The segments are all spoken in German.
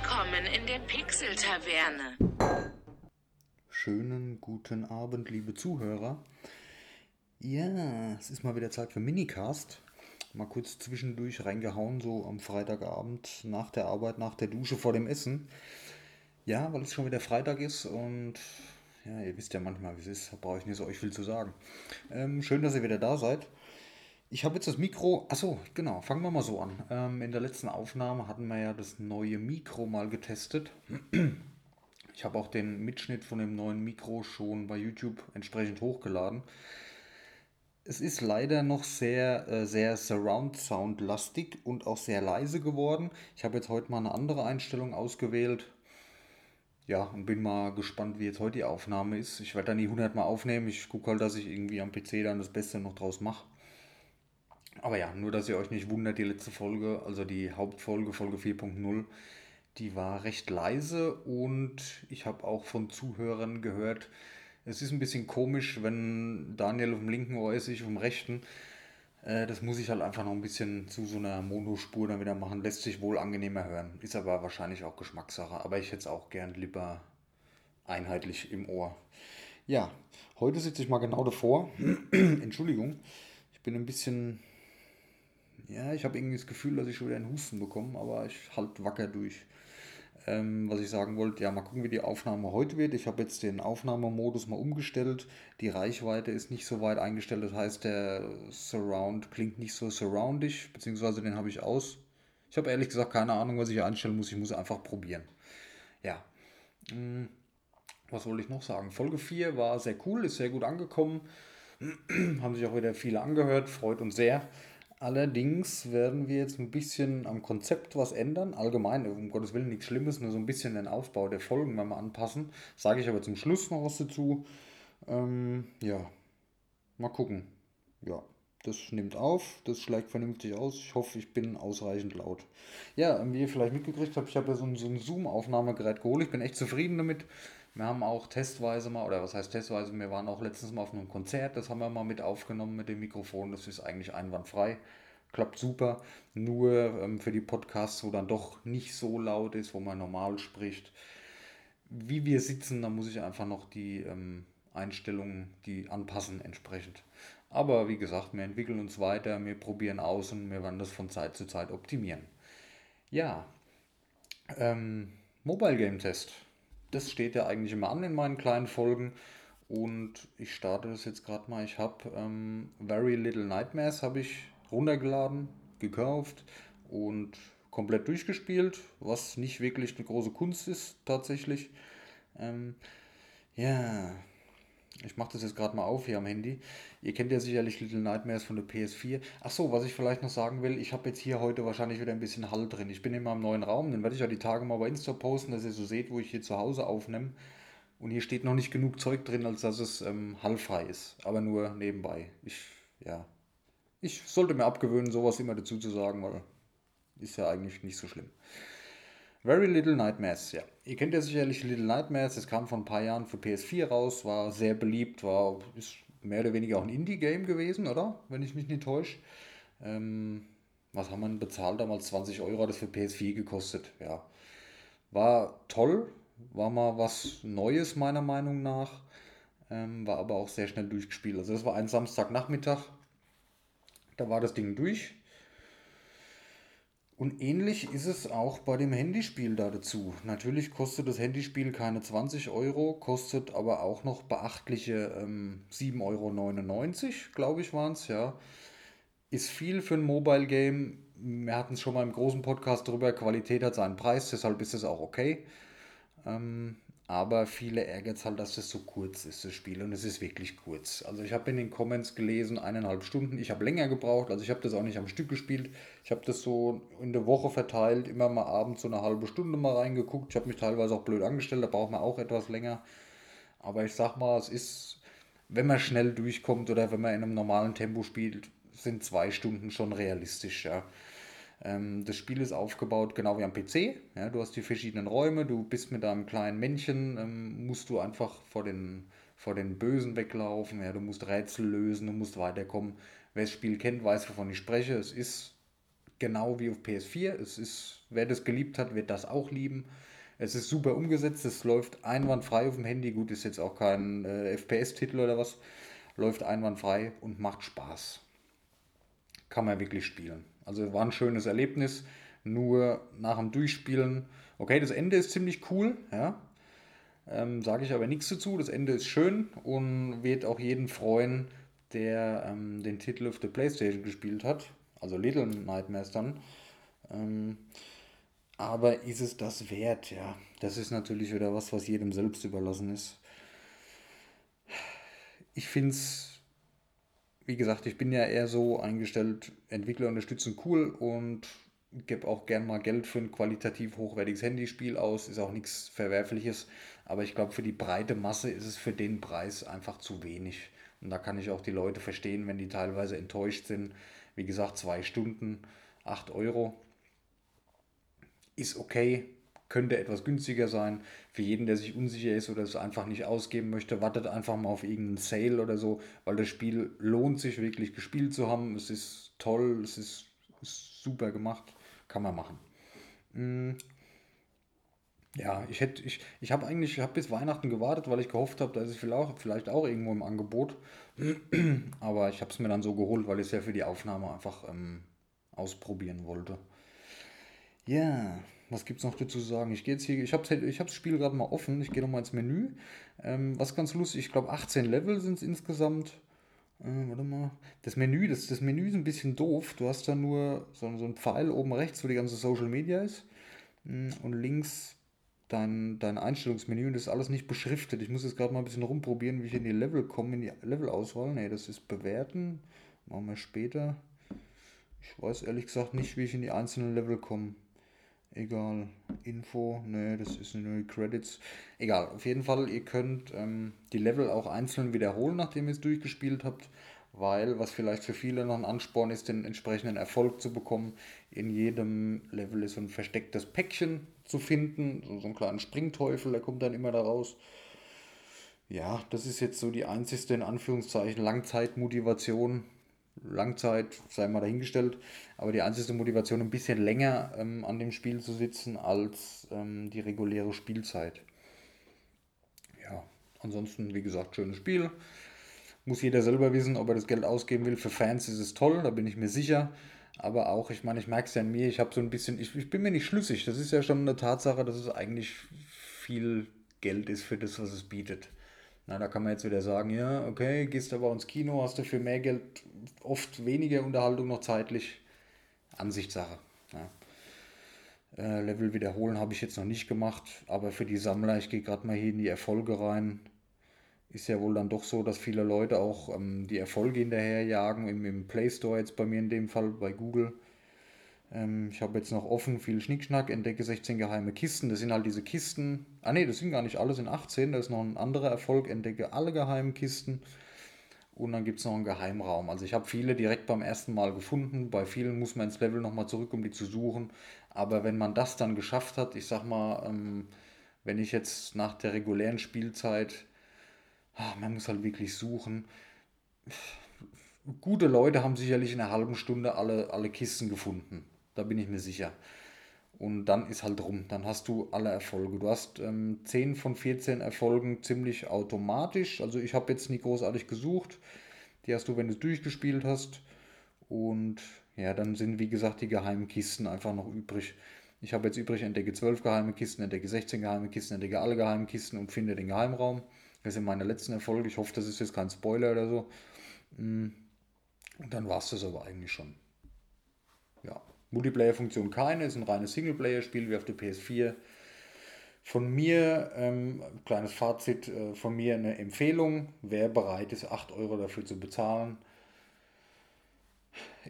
Willkommen in der Pixel-Taverne. Schönen guten Abend, liebe Zuhörer. Ja, es ist mal wieder Zeit für Minicast. Mal kurz zwischendurch reingehauen, so am Freitagabend nach der Arbeit, nach der Dusche vor dem Essen. Ja, weil es schon wieder Freitag ist und ja, ihr wisst ja manchmal, wie es ist, da brauche ich nicht so euch viel zu sagen. Ähm, schön, dass ihr wieder da seid. Ich habe jetzt das Mikro. Achso, genau, fangen wir mal so an. Ähm, in der letzten Aufnahme hatten wir ja das neue Mikro mal getestet. Ich habe auch den Mitschnitt von dem neuen Mikro schon bei YouTube entsprechend hochgeladen. Es ist leider noch sehr, äh, sehr Surround Sound lastig und auch sehr leise geworden. Ich habe jetzt heute mal eine andere Einstellung ausgewählt. Ja, und bin mal gespannt, wie jetzt heute die Aufnahme ist. Ich werde da nie 100 Mal aufnehmen. Ich gucke halt, dass ich irgendwie am PC dann das Beste noch draus mache. Aber ja, nur dass ihr euch nicht wundert, die letzte Folge, also die Hauptfolge, Folge 4.0, die war recht leise und ich habe auch von Zuhörern gehört, es ist ein bisschen komisch, wenn Daniel auf dem linken Ohr ist, ich auf dem rechten. Äh, das muss ich halt einfach noch ein bisschen zu so einer Monospur dann wieder machen. Lässt sich wohl angenehmer hören. Ist aber wahrscheinlich auch Geschmackssache. Aber ich hätte es auch gern lieber einheitlich im Ohr. Ja, heute sitze ich mal genau davor. Entschuldigung, ich bin ein bisschen ja, ich habe irgendwie das Gefühl, dass ich schon wieder einen Husten bekomme, aber ich halte wacker durch. Ähm, was ich sagen wollte, ja, mal gucken, wie die Aufnahme heute wird. Ich habe jetzt den Aufnahmemodus mal umgestellt. Die Reichweite ist nicht so weit eingestellt, das heißt, der Surround klingt nicht so surroundig, beziehungsweise den habe ich aus. Ich habe ehrlich gesagt keine Ahnung, was ich einstellen muss. Ich muss einfach probieren. Ja. Hm, was wollte ich noch sagen? Folge 4 war sehr cool, ist sehr gut angekommen. Haben sich auch wieder viele angehört, freut uns sehr. Allerdings werden wir jetzt ein bisschen am Konzept was ändern. Allgemein, um Gottes Willen nichts Schlimmes, nur so ein bisschen den Aufbau der Folgen mal anpassen. Sage ich aber zum Schluss noch was dazu. Ähm, ja, mal gucken. Ja, das nimmt auf, das schlägt vernünftig aus. Ich hoffe, ich bin ausreichend laut. Ja, wie ihr vielleicht mitgekriegt habt, ich habe ja so ein, so ein Zoom-Aufnahmegerät geholt. Ich bin echt zufrieden damit. Wir haben auch testweise mal, oder was heißt testweise, wir waren auch letztens mal auf einem Konzert, das haben wir mal mit aufgenommen mit dem Mikrofon, das ist eigentlich einwandfrei, klappt super. Nur ähm, für die Podcasts, wo dann doch nicht so laut ist, wo man normal spricht. Wie wir sitzen, da muss ich einfach noch die ähm, Einstellungen, die anpassen entsprechend. Aber wie gesagt, wir entwickeln uns weiter, wir probieren aus und wir werden das von Zeit zu Zeit optimieren. Ja, ähm, Mobile Game Test das steht ja eigentlich immer an in meinen kleinen Folgen. Und ich starte das jetzt gerade mal. Ich habe ähm, Very Little Nightmares habe ich runtergeladen, gekauft und komplett durchgespielt, was nicht wirklich eine große Kunst ist tatsächlich. Ähm, ja, ich mache das jetzt gerade mal auf hier am Handy. Ihr kennt ja sicherlich Little Nightmares von der PS4. Achso, was ich vielleicht noch sagen will, ich habe jetzt hier heute wahrscheinlich wieder ein bisschen Hall drin. Ich bin in meinem neuen Raum, den werde ich ja die Tage mal bei Insta posten, dass ihr so seht, wo ich hier zu Hause aufnehme. Und hier steht noch nicht genug Zeug drin, als dass es ähm, hallfrei ist. Aber nur nebenbei. Ich, ja. Ich sollte mir abgewöhnen, sowas immer dazu zu sagen, weil ist ja eigentlich nicht so schlimm. Very Little Nightmares, ja. Ihr kennt ja sicherlich Little Nightmares, es kam vor ein paar Jahren für PS4 raus, war sehr beliebt, war ist mehr oder weniger auch ein Indie-Game gewesen, oder? Wenn ich mich nicht täusche. Ähm, was haben wir bezahlt damals? 20 Euro hat das für PS4 gekostet, ja. War toll, war mal was Neues meiner Meinung nach, ähm, war aber auch sehr schnell durchgespielt. Also das war ein Samstagnachmittag, da war das Ding durch und ähnlich ist es auch bei dem Handyspiel da dazu. Natürlich kostet das Handyspiel keine 20 Euro, kostet aber auch noch beachtliche ähm, 7,99 Euro, glaube ich, waren es, ja. Ist viel für ein Mobile Game. Wir hatten es schon mal im großen Podcast drüber, Qualität hat seinen Preis, deshalb ist es auch okay. Ähm, aber viele ärgert es halt, dass es so kurz ist, das Spiel. Und es ist wirklich kurz. Also ich habe in den Comments gelesen, eineinhalb Stunden. Ich habe länger gebraucht. Also ich habe das auch nicht am Stück gespielt. Ich habe das so in der Woche verteilt, immer mal abends so eine halbe Stunde mal reingeguckt. Ich habe mich teilweise auch blöd angestellt, da braucht man auch etwas länger. Aber ich sag mal, es ist, wenn man schnell durchkommt oder wenn man in einem normalen Tempo spielt, sind zwei Stunden schon realistisch, ja. Ähm, das Spiel ist aufgebaut genau wie am PC. Ja, du hast die verschiedenen Räume, du bist mit deinem kleinen Männchen, ähm, musst du einfach vor den, vor den Bösen weglaufen, ja, du musst Rätsel lösen, du musst weiterkommen. Wer das Spiel kennt, weiß, wovon ich spreche. Es ist genau wie auf PS4. Es ist, wer das geliebt hat, wird das auch lieben. Es ist super umgesetzt, es läuft einwandfrei auf dem Handy. Gut, ist jetzt auch kein äh, FPS-Titel oder was. Läuft einwandfrei und macht Spaß. Kann man wirklich spielen. Also war ein schönes Erlebnis. Nur nach dem Durchspielen, okay, das Ende ist ziemlich cool, ja. Ähm, Sage ich aber nichts dazu. Das Ende ist schön und wird auch jeden freuen, der ähm, den Titel auf der Playstation gespielt hat. Also Little Nightmares dann. Ähm, aber ist es das wert? Ja, das ist natürlich wieder was, was jedem selbst überlassen ist. Ich finde es, wie gesagt, ich bin ja eher so eingestellt, Entwickler unterstützen cool und gebe auch gern mal Geld für ein qualitativ hochwertiges Handyspiel aus. Ist auch nichts Verwerfliches. Aber ich glaube, für die breite Masse ist es für den Preis einfach zu wenig. Und da kann ich auch die Leute verstehen, wenn die teilweise enttäuscht sind. Wie gesagt, zwei Stunden, 8 Euro ist okay, könnte etwas günstiger sein. Für jeden, der sich unsicher ist oder es einfach nicht ausgeben möchte, wartet einfach mal auf irgendeinen Sale oder so, weil das Spiel lohnt sich wirklich gespielt zu haben. Es ist toll, es ist, super gemacht, kann man machen. Hm. Ja, ich hätte, ich, ich habe eigentlich, ich habe bis Weihnachten gewartet, weil ich gehofft habe, da ist es vielleicht auch, vielleicht auch irgendwo im Angebot. Aber ich habe es mir dann so geholt, weil ich es ja für die Aufnahme einfach ähm, ausprobieren wollte. Ja, was gibt es noch dazu zu sagen? Ich gehe jetzt hier, ich habe ich hab das Spiel gerade mal offen, ich gehe nochmal ins Menü. Ähm, was ganz lustig, ich glaube 18 Level sind es insgesamt. Äh, warte mal. Das Menü, das, das Menü ist ein bisschen doof. Du hast da nur so, so einen Pfeil oben rechts, wo die ganze Social Media ist. Mm, und links dein, dein Einstellungsmenü und das ist alles nicht beschriftet. Ich muss jetzt gerade mal ein bisschen rumprobieren, wie ich in die Level komme, in die Levelauswahl. Ne, das ist bewerten. Machen wir später. Ich weiß ehrlich gesagt nicht, wie ich in die einzelnen Level komme. Egal. Info, ne, das ist nur Credits. Egal, auf jeden Fall, ihr könnt ähm, die Level auch einzeln wiederholen, nachdem ihr es durchgespielt habt, weil, was vielleicht für viele noch ein Ansporn ist, den entsprechenden Erfolg zu bekommen, in jedem Level ist so ein verstecktes Päckchen zu finden, so, so einen kleinen Springteufel, der kommt dann immer da raus. Ja, das ist jetzt so die einzigste, in Anführungszeichen, Langzeitmotivation, Langzeit, sei mal dahingestellt, aber die einzige Motivation, ein bisschen länger ähm, an dem Spiel zu sitzen als ähm, die reguläre Spielzeit. Ja, ansonsten, wie gesagt, schönes Spiel. Muss jeder selber wissen, ob er das Geld ausgeben will. Für Fans ist es toll, da bin ich mir sicher. Aber auch, ich meine, ich merke es ja an mir, ich habe so ein bisschen, ich, ich bin mir nicht schlüssig. Das ist ja schon eine Tatsache, dass es eigentlich viel Geld ist für das, was es bietet. Na, da kann man jetzt wieder sagen, ja, okay, gehst aber ins Kino, hast du für mehr Geld oft weniger Unterhaltung noch zeitlich. Ansichtssache. Ja. Äh, Level wiederholen habe ich jetzt noch nicht gemacht, aber für die Sammler, ich gehe gerade mal hier in die Erfolge rein. Ist ja wohl dann doch so, dass viele Leute auch ähm, die Erfolge hinterherjagen, im, im Play Store jetzt bei mir in dem Fall, bei Google. Ähm, ich habe jetzt noch offen viel Schnickschnack, entdecke 16 geheime Kisten. Das sind halt diese Kisten. Ah ne, das sind gar nicht alle, sind 18. Da ist noch ein anderer Erfolg, entdecke alle geheimen Kisten. Und dann gibt es noch einen Geheimraum. Also ich habe viele direkt beim ersten Mal gefunden. Bei vielen muss man ins Level nochmal zurück, um die zu suchen. Aber wenn man das dann geschafft hat, ich sag mal, ähm, wenn ich jetzt nach der regulären Spielzeit, ach, man muss halt wirklich suchen. Gute Leute haben sicherlich in einer halben Stunde alle, alle Kisten gefunden. Da bin ich mir sicher. Und dann ist halt rum. Dann hast du alle Erfolge. Du hast ähm, 10 von 14 Erfolgen ziemlich automatisch. Also ich habe jetzt nicht großartig gesucht. Die hast du, wenn du es durchgespielt hast. Und ja, dann sind wie gesagt die geheimen Kisten einfach noch übrig. Ich habe jetzt übrig, entdecke 12 geheime Kisten, entdecke 16 geheime Kisten, entdecke alle geheimen Kisten und finde den Geheimraum. Das sind meine letzten Erfolge. Ich hoffe, das ist jetzt kein Spoiler oder so. Mm. Und dann war es das aber eigentlich schon. Ja. Multiplayer-Funktion keine, ist ein reines Singleplayer-Spiel wie auf der PS4. Von mir, ähm, kleines Fazit, äh, von mir eine Empfehlung, wer bereit ist, 8 Euro dafür zu bezahlen.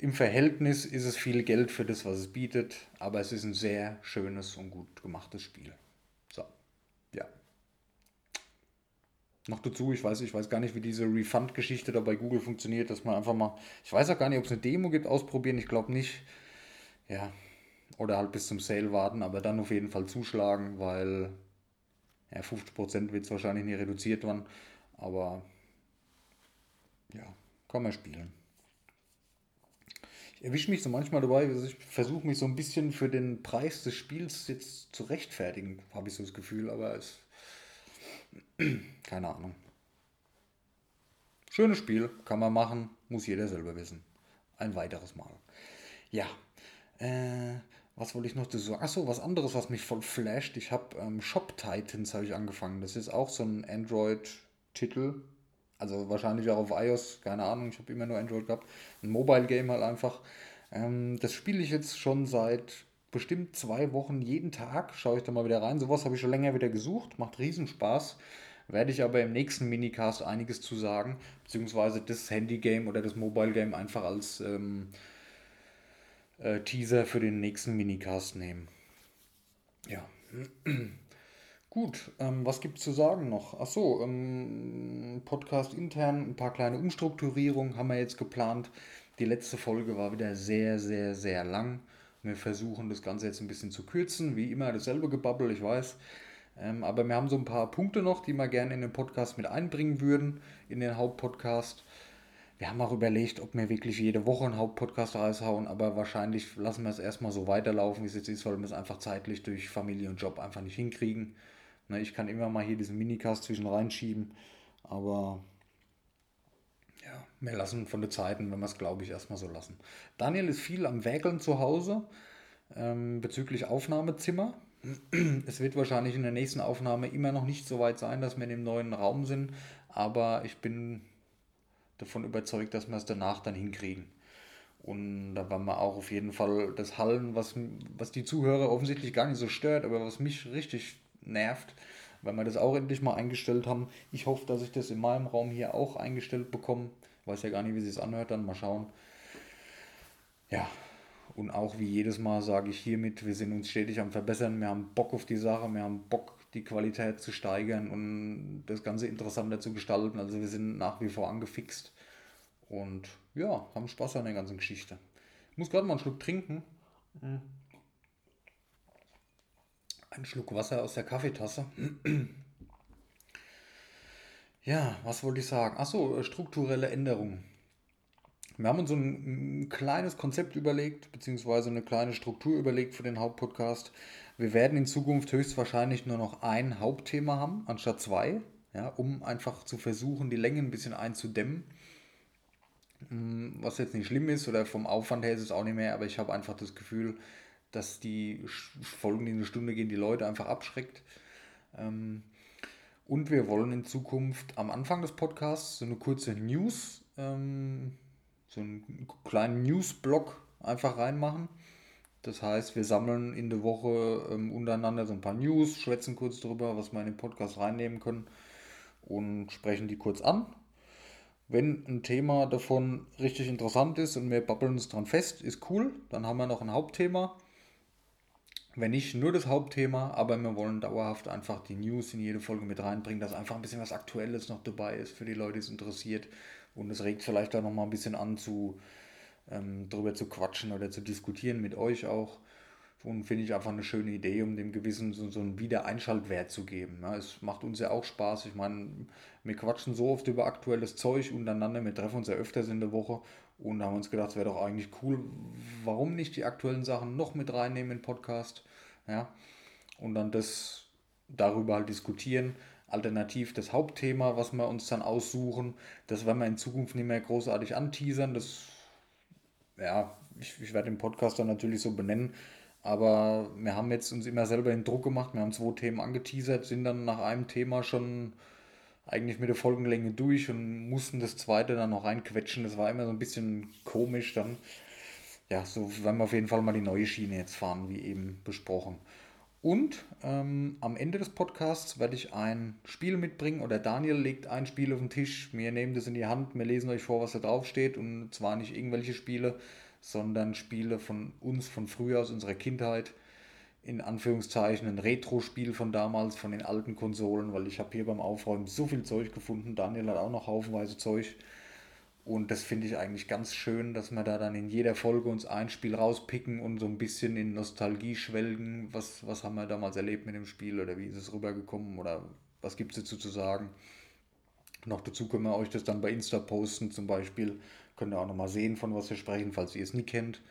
Im Verhältnis ist es viel Geld für das, was es bietet, aber es ist ein sehr schönes und gut gemachtes Spiel. So, ja. Noch dazu, ich weiß, ich weiß gar nicht, wie diese Refund-Geschichte da bei Google funktioniert, dass man einfach mal, ich weiß auch gar nicht, ob es eine Demo gibt, ausprobieren, ich glaube nicht ja, oder halt bis zum Sale warten, aber dann auf jeden Fall zuschlagen, weil ja, 50% wird es wahrscheinlich nicht reduziert werden, aber ja, kann man spielen. Ich erwische mich so manchmal dabei, also ich versuche mich so ein bisschen für den Preis des Spiels jetzt zu rechtfertigen, habe ich so das Gefühl, aber es. Keine Ahnung. Schönes Spiel, kann man machen, muss jeder selber wissen. Ein weiteres Mal. Ja, äh, was wollte ich noch dazu sagen? Achso, was anderes, was mich voll flasht. Ich habe ähm, Shop Titans habe ich angefangen. Das ist auch so ein Android-Titel. Also wahrscheinlich auch auf iOS, keine Ahnung. Ich habe immer nur Android gehabt. Ein Mobile-Game halt einfach. Ähm, das spiele ich jetzt schon seit bestimmt zwei Wochen jeden Tag. Schaue ich da mal wieder rein. Sowas habe ich schon länger wieder gesucht. Macht riesen Spaß. Werde ich aber im nächsten Minicast einiges zu sagen. Beziehungsweise das Handy-Game oder das Mobile-Game einfach als... Ähm, äh, Teaser für den nächsten Minicast nehmen. Ja. Gut, ähm, was gibt es zu sagen noch? Achso, ähm, Podcast intern, ein paar kleine Umstrukturierungen haben wir jetzt geplant. Die letzte Folge war wieder sehr, sehr, sehr lang. Wir versuchen das Ganze jetzt ein bisschen zu kürzen. Wie immer dasselbe Gebabbel, ich weiß. Ähm, aber wir haben so ein paar Punkte noch, die wir gerne in den Podcast mit einbringen würden, in den Hauptpodcast. Wir haben auch überlegt, ob wir wirklich jede Woche einen Hauptpodcast raushauen, aber wahrscheinlich lassen wir es erstmal so weiterlaufen, wie es jetzt ist, weil wir es einfach zeitlich durch Familie und Job einfach nicht hinkriegen. Ne, ich kann immer mal hier diesen Minicast zwischen reinschieben, aber ja, wir lassen von den Zeiten, wenn wir es, glaube ich, erstmal so lassen. Daniel ist viel am Wägeln zu Hause ähm, bezüglich Aufnahmezimmer. Es wird wahrscheinlich in der nächsten Aufnahme immer noch nicht so weit sein, dass wir in dem neuen Raum sind, aber ich bin davon überzeugt, dass wir es danach dann hinkriegen. Und da werden wir auch auf jeden Fall das Hallen, was, was die Zuhörer offensichtlich gar nicht so stört, aber was mich richtig nervt, weil wir das auch endlich mal eingestellt haben. Ich hoffe, dass ich das in meinem Raum hier auch eingestellt bekomme. Weiß ja gar nicht, wie es anhört, dann mal schauen. Ja, und auch wie jedes Mal sage ich hiermit, wir sind uns stetig am Verbessern, wir haben Bock auf die Sache, wir haben Bock die Qualität zu steigern und das Ganze interessanter zu gestalten. Also wir sind nach wie vor angefixt und ja, haben Spaß an der ganzen Geschichte. Ich muss gerade mal einen Schluck trinken. Mhm. Ein Schluck Wasser aus der Kaffeetasse. Ja, was wollte ich sagen? Achso, strukturelle Änderungen. Wir haben uns ein, ein, kleines Konzept überlegt, beziehungsweise eine kleine Struktur überlegt für den Hauptpodcast. Wir werden in Zukunft höchstwahrscheinlich nur noch ein Hauptthema haben, anstatt zwei, ja, um einfach zu versuchen, die Länge ein bisschen einzudämmen. Mm, was jetzt nicht schlimm ist oder vom Aufwand her ist es auch nicht mehr, aber ich habe einfach das Gefühl, dass die Folgen, die eine Stunde gehen, die Leute einfach abschreckt. Ähm, und wir wollen in Zukunft am Anfang des Podcasts so eine kurze News, ähm, so einen kleinen News-Blog einfach reinmachen das heißt, wir sammeln in der Woche ähm, untereinander so ein paar News, schwätzen kurz drüber, was wir in den Podcast reinnehmen können und sprechen die kurz an. Wenn ein Thema davon richtig interessant ist und wir babbeln uns dran fest, ist cool, dann haben wir noch ein Hauptthema. Wenn nicht nur das Hauptthema, aber wir wollen dauerhaft einfach die News in jede Folge mit reinbringen, dass einfach ein bisschen was Aktuelles noch dabei ist für die Leute, die es interessiert. Und es regt vielleicht auch noch mal ein bisschen an zu ähm, darüber zu quatschen oder zu diskutieren mit euch auch. Und finde ich einfach eine schöne Idee, um dem Gewissen so, so einen Wiedereinschaltwert zu geben. Ja, es macht uns ja auch Spaß. Ich meine, wir quatschen so oft über aktuelles Zeug untereinander. Wir treffen uns ja öfters in der Woche und haben uns gedacht, es wäre doch eigentlich cool, warum nicht die aktuellen Sachen noch mit reinnehmen in den Podcast. Ja, und dann das darüber halt diskutieren. Alternativ das Hauptthema, was wir uns dann aussuchen, das werden wir in Zukunft nicht mehr großartig anteasern. Das ja, ich, ich werde den Podcast dann natürlich so benennen, aber wir haben jetzt uns immer selber den Druck gemacht, wir haben zwei Themen angeteasert, sind dann nach einem Thema schon eigentlich mit der Folgenlänge durch und mussten das zweite dann noch reinquetschen. Das war immer so ein bisschen komisch dann. Ja, so werden wir auf jeden Fall mal die neue Schiene jetzt fahren, wie eben besprochen. Und ähm, am Ende des Podcasts werde ich ein Spiel mitbringen oder Daniel legt ein Spiel auf den Tisch. Wir nehmen das in die Hand, wir lesen euch vor, was da drauf steht. Und zwar nicht irgendwelche Spiele, sondern Spiele von uns von früher, aus unserer Kindheit. In Anführungszeichen ein Retro-Spiel von damals, von den alten Konsolen, weil ich habe hier beim Aufräumen so viel Zeug gefunden. Daniel hat auch noch haufenweise Zeug. Und das finde ich eigentlich ganz schön, dass wir da dann in jeder Folge uns ein Spiel rauspicken und so ein bisschen in Nostalgie schwelgen. Was, was haben wir damals erlebt mit dem Spiel oder wie ist es rübergekommen oder was gibt es dazu zu sagen? Noch dazu können wir euch das dann bei Insta posten zum Beispiel. Könnt ihr auch nochmal sehen, von was wir sprechen, falls ihr es nie kennt.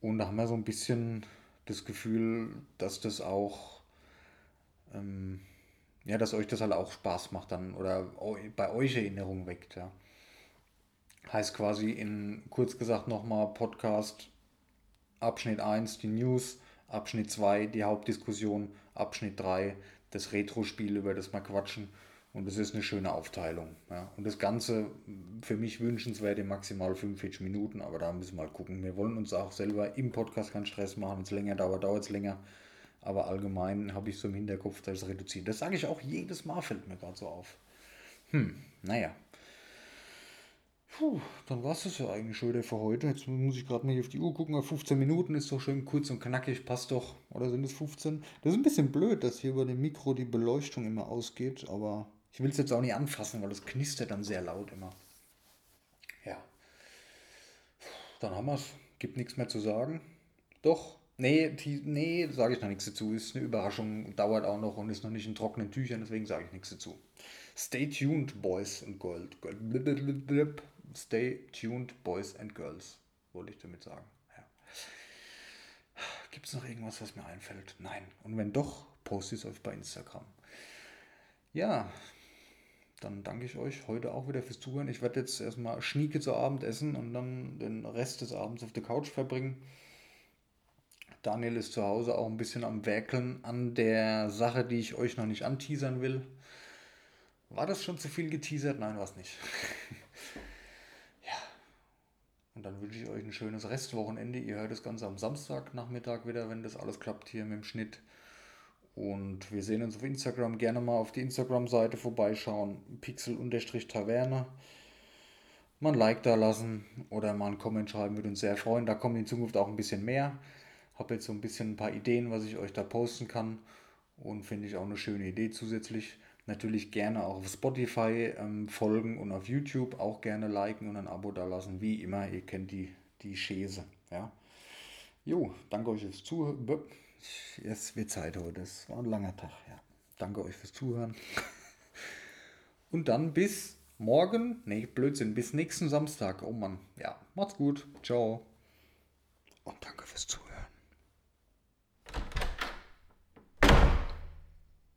Und da haben wir so ein bisschen das Gefühl, dass das auch, ähm, ja, dass euch das halt auch Spaß macht dann oder bei euch Erinnerungen weckt, ja. Heißt quasi in, kurz gesagt nochmal, Podcast Abschnitt 1 die News, Abschnitt 2 die Hauptdiskussion, Abschnitt 3 das Retro-Spiel, über das wir quatschen. Und das ist eine schöne Aufteilung. Ja. Und das Ganze für mich wünschenswert in maximal 45 Minuten, aber da müssen wir mal gucken. Wir wollen uns auch selber im Podcast keinen Stress machen. Wenn es länger dauert, dauert es länger. Aber allgemein habe ich so im Hinterkopf, dass es reduziert. Das sage ich auch jedes Mal, fällt mir gerade so auf. Hm, naja. Puh, dann war es das ja eigentlich schon wieder für heute. Jetzt muss ich gerade mal auf die Uhr gucken. 15 Minuten ist doch schön kurz und knackig, passt doch. Oder sind es 15? Das ist ein bisschen blöd, dass hier über dem Mikro die Beleuchtung immer ausgeht, aber ich will es jetzt auch nicht anfassen, weil das knistert dann sehr laut immer. Ja. Dann haben wir es. Gibt nichts mehr zu sagen. Doch. Nee, nee, sage ich noch nichts dazu. Ist eine Überraschung, dauert auch noch und ist noch nicht in trockenen Tüchern, deswegen sage ich nichts dazu. Stay tuned, Boys and Gold. Stay tuned, Boys and Girls, wollte ich damit sagen. Ja. Gibt es noch irgendwas, was mir einfällt? Nein. Und wenn doch, poste es euch bei Instagram. Ja, dann danke ich euch heute auch wieder fürs Zuhören. Ich werde jetzt erstmal Schnieke zu Abend essen und dann den Rest des Abends auf der Couch verbringen. Daniel ist zu Hause auch ein bisschen am Werkeln an der Sache, die ich euch noch nicht anteasern will. War das schon zu viel geteasert? Nein, war es nicht. Und dann wünsche ich euch ein schönes Restwochenende. Ihr hört das Ganze am Samstagnachmittag wieder, wenn das alles klappt hier mit dem Schnitt. Und wir sehen uns auf Instagram. Gerne mal auf die Instagram-Seite vorbeischauen. Pixel-Taverne. Mal ein Like da lassen oder mal einen Comment schreiben, würde uns sehr freuen. Da kommen in Zukunft auch ein bisschen mehr. Habe jetzt so ein bisschen ein paar Ideen, was ich euch da posten kann. Und finde ich auch eine schöne Idee zusätzlich. Natürlich gerne auch auf Spotify ähm, folgen und auf YouTube auch gerne liken und ein Abo da lassen. Wie immer, ihr kennt die, die Schäse. Ja. Jo, danke euch fürs Zuhören. Es wird Zeit heute. Es war ein langer Tag. Ja. Danke euch fürs Zuhören. Und dann bis morgen. Nee, Blödsinn. Bis nächsten Samstag. Oh Mann. Ja, macht's gut. Ciao. Und danke fürs Zuhören.